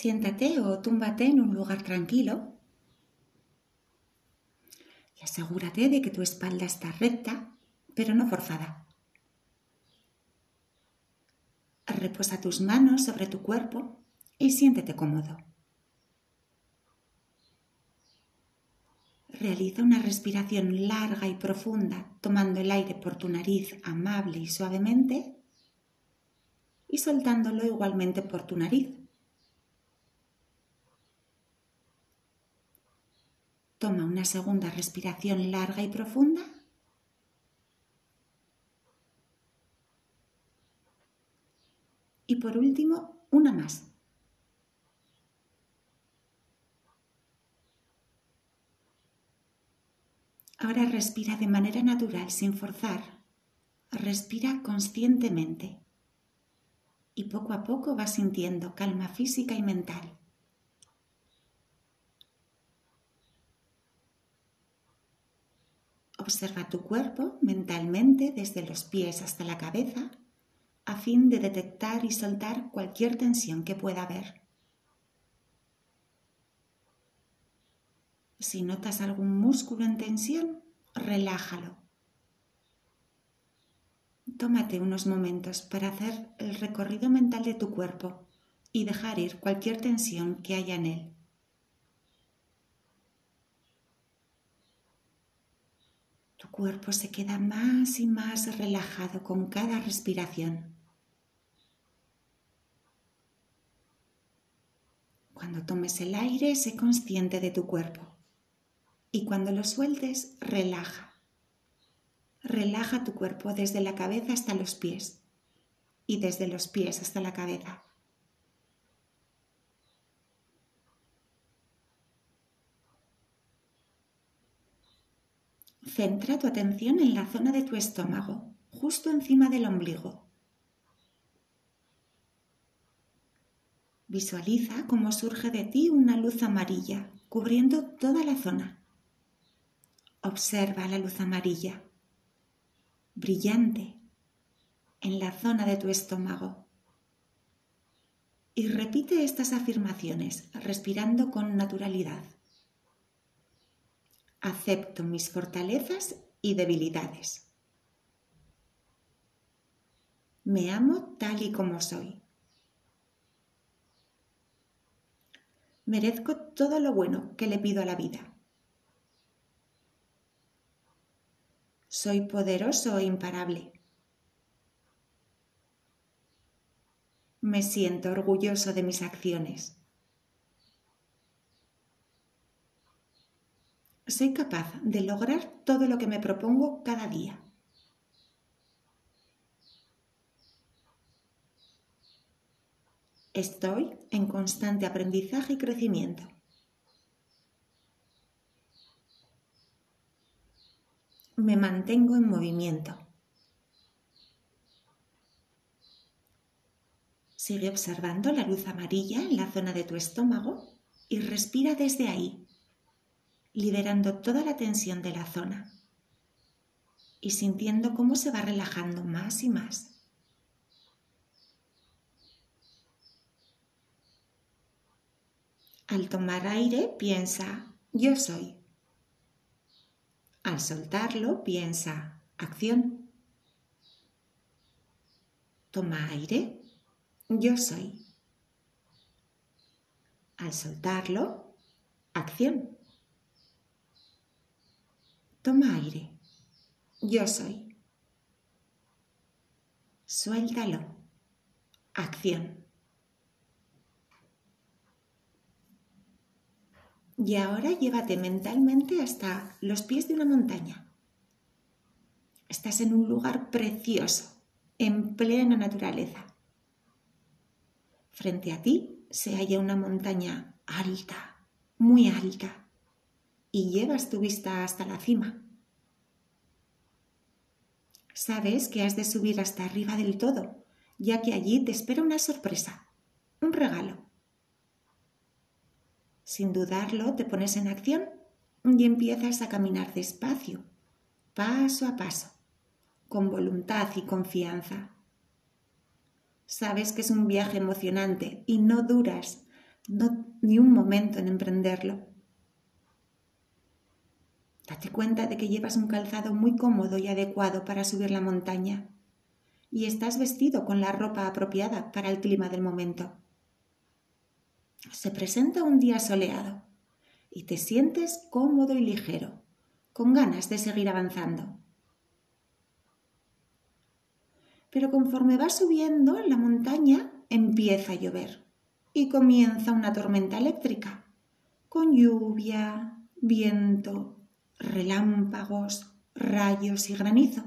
Siéntate o túmbate en un lugar tranquilo y asegúrate de que tu espalda está recta, pero no forzada. Reposa tus manos sobre tu cuerpo y siéntete cómodo. Realiza una respiración larga y profunda, tomando el aire por tu nariz amable y suavemente y soltándolo igualmente por tu nariz. Toma una segunda respiración larga y profunda. Y por último, una más. Ahora respira de manera natural, sin forzar. Respira conscientemente. Y poco a poco vas sintiendo calma física y mental. Observa tu cuerpo mentalmente desde los pies hasta la cabeza a fin de detectar y soltar cualquier tensión que pueda haber. Si notas algún músculo en tensión, relájalo. Tómate unos momentos para hacer el recorrido mental de tu cuerpo y dejar ir cualquier tensión que haya en él. Cuerpo se queda más y más relajado con cada respiración. Cuando tomes el aire, sé consciente de tu cuerpo. Y cuando lo sueltes, relaja. Relaja tu cuerpo desde la cabeza hasta los pies y desde los pies hasta la cabeza. Centra tu atención en la zona de tu estómago, justo encima del ombligo. Visualiza cómo surge de ti una luz amarilla cubriendo toda la zona. Observa la luz amarilla, brillante, en la zona de tu estómago. Y repite estas afirmaciones respirando con naturalidad. Acepto mis fortalezas y debilidades. Me amo tal y como soy. Merezco todo lo bueno que le pido a la vida. Soy poderoso e imparable. Me siento orgulloso de mis acciones. Soy capaz de lograr todo lo que me propongo cada día. Estoy en constante aprendizaje y crecimiento. Me mantengo en movimiento. Sigue observando la luz amarilla en la zona de tu estómago y respira desde ahí liberando toda la tensión de la zona y sintiendo cómo se va relajando más y más. Al tomar aire, piensa, yo soy. Al soltarlo, piensa, acción. Toma aire, yo soy. Al soltarlo, acción. Toma aire. Yo soy. Suéltalo. Acción. Y ahora llévate mentalmente hasta los pies de una montaña. Estás en un lugar precioso, en plena naturaleza. Frente a ti se halla una montaña alta, muy alta y llevas tu vista hasta la cima. Sabes que has de subir hasta arriba del todo, ya que allí te espera una sorpresa, un regalo. Sin dudarlo, te pones en acción y empiezas a caminar despacio, paso a paso, con voluntad y confianza. Sabes que es un viaje emocionante y no duras ni un momento en emprenderlo. Date cuenta de que llevas un calzado muy cómodo y adecuado para subir la montaña y estás vestido con la ropa apropiada para el clima del momento. Se presenta un día soleado y te sientes cómodo y ligero, con ganas de seguir avanzando. Pero conforme vas subiendo la montaña empieza a llover y comienza una tormenta eléctrica, con lluvia, viento, relámpagos, rayos y granizo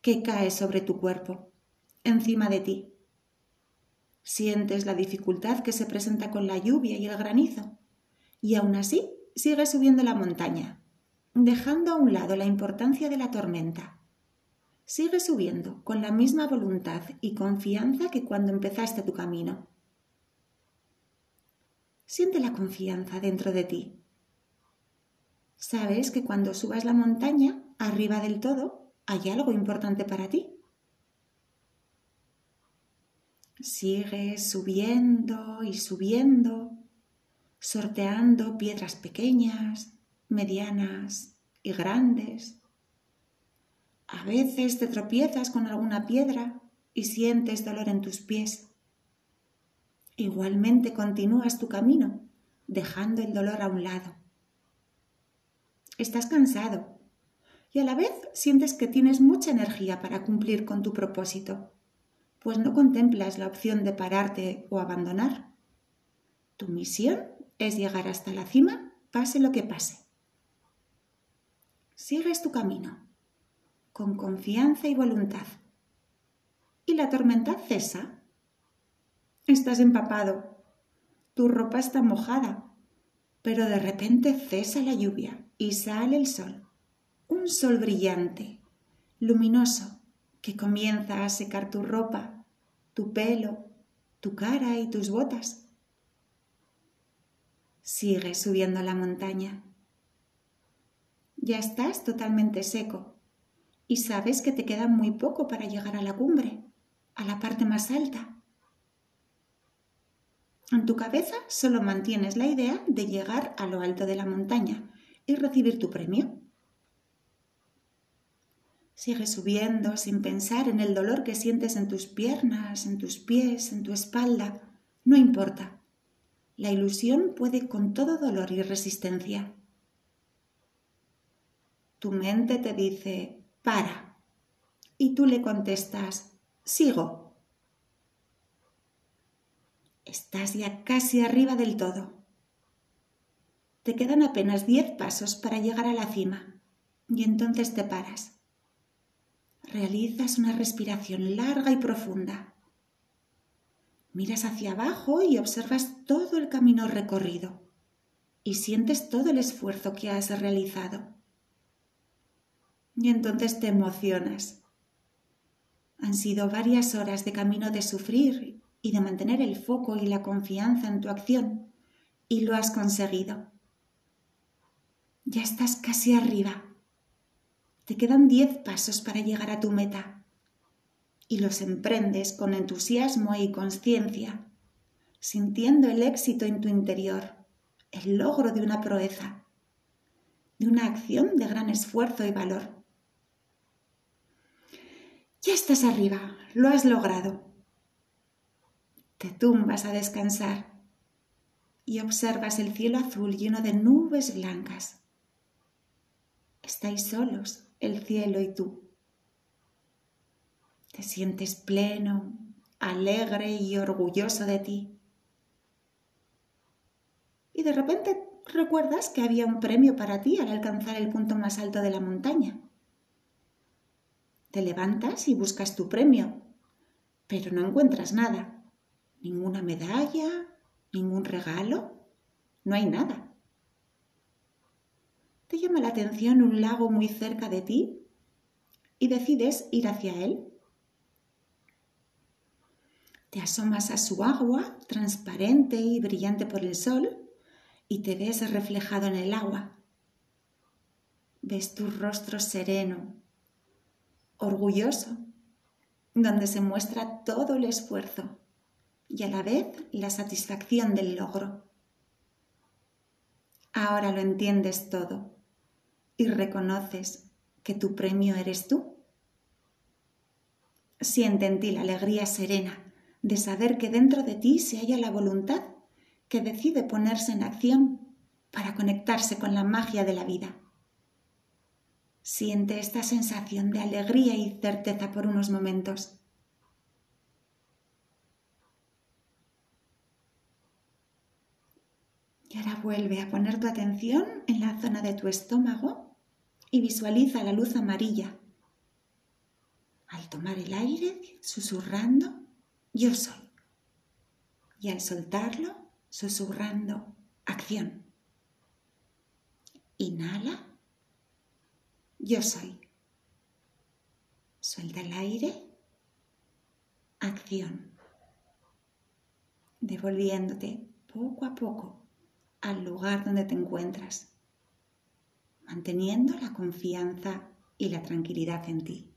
que cae sobre tu cuerpo, encima de ti. Sientes la dificultad que se presenta con la lluvia y el granizo, y aún así sigues subiendo la montaña, dejando a un lado la importancia de la tormenta. Sigues subiendo con la misma voluntad y confianza que cuando empezaste tu camino. Siente la confianza dentro de ti sabes que cuando subas la montaña, arriba del todo, hay algo importante para ti. Sigues subiendo y subiendo, sorteando piedras pequeñas, medianas y grandes. A veces te tropiezas con alguna piedra y sientes dolor en tus pies. Igualmente continúas tu camino, dejando el dolor a un lado. Estás cansado y a la vez sientes que tienes mucha energía para cumplir con tu propósito, pues no contemplas la opción de pararte o abandonar. Tu misión es llegar hasta la cima, pase lo que pase. Sigues tu camino, con confianza y voluntad. Y la tormenta cesa. Estás empapado, tu ropa está mojada, pero de repente cesa la lluvia y sale el sol, un sol brillante, luminoso, que comienza a secar tu ropa, tu pelo, tu cara y tus botas. Sigue subiendo la montaña. Ya estás totalmente seco y sabes que te queda muy poco para llegar a la cumbre, a la parte más alta. En tu cabeza solo mantienes la idea de llegar a lo alto de la montaña, y recibir tu premio. Sigue subiendo sin pensar en el dolor que sientes en tus piernas, en tus pies, en tu espalda. No importa. La ilusión puede con todo dolor y resistencia. Tu mente te dice, para. Y tú le contestas, sigo. Estás ya casi arriba del todo. Te quedan apenas diez pasos para llegar a la cima y entonces te paras. Realizas una respiración larga y profunda. Miras hacia abajo y observas todo el camino recorrido y sientes todo el esfuerzo que has realizado. Y entonces te emocionas. Han sido varias horas de camino de sufrir y de mantener el foco y la confianza en tu acción y lo has conseguido. Ya estás casi arriba. Te quedan diez pasos para llegar a tu meta y los emprendes con entusiasmo y conciencia, sintiendo el éxito en tu interior, el logro de una proeza, de una acción de gran esfuerzo y valor. Ya estás arriba, lo has logrado. Te tumbas a descansar y observas el cielo azul lleno de nubes blancas. Estáis solos, el cielo y tú. Te sientes pleno, alegre y orgulloso de ti. Y de repente recuerdas que había un premio para ti al alcanzar el punto más alto de la montaña. Te levantas y buscas tu premio, pero no encuentras nada. Ninguna medalla, ningún regalo, no hay nada. ¿Te llama la atención un lago muy cerca de ti y decides ir hacia él? Te asomas a su agua, transparente y brillante por el sol, y te ves reflejado en el agua. Ves tu rostro sereno, orgulloso, donde se muestra todo el esfuerzo y a la vez la satisfacción del logro. Ahora lo entiendes todo y reconoces que tu premio eres tú. Siente en ti la alegría serena de saber que dentro de ti se halla la voluntad que decide ponerse en acción para conectarse con la magia de la vida. Siente esta sensación de alegría y certeza por unos momentos. Y ahora vuelve a poner tu atención en la zona de tu estómago y visualiza la luz amarilla. Al tomar el aire, susurrando, yo soy. Y al soltarlo, susurrando, acción. Inhala, yo soy. Suelta el aire, acción. Devolviéndote poco a poco al lugar donde te encuentras, manteniendo la confianza y la tranquilidad en ti.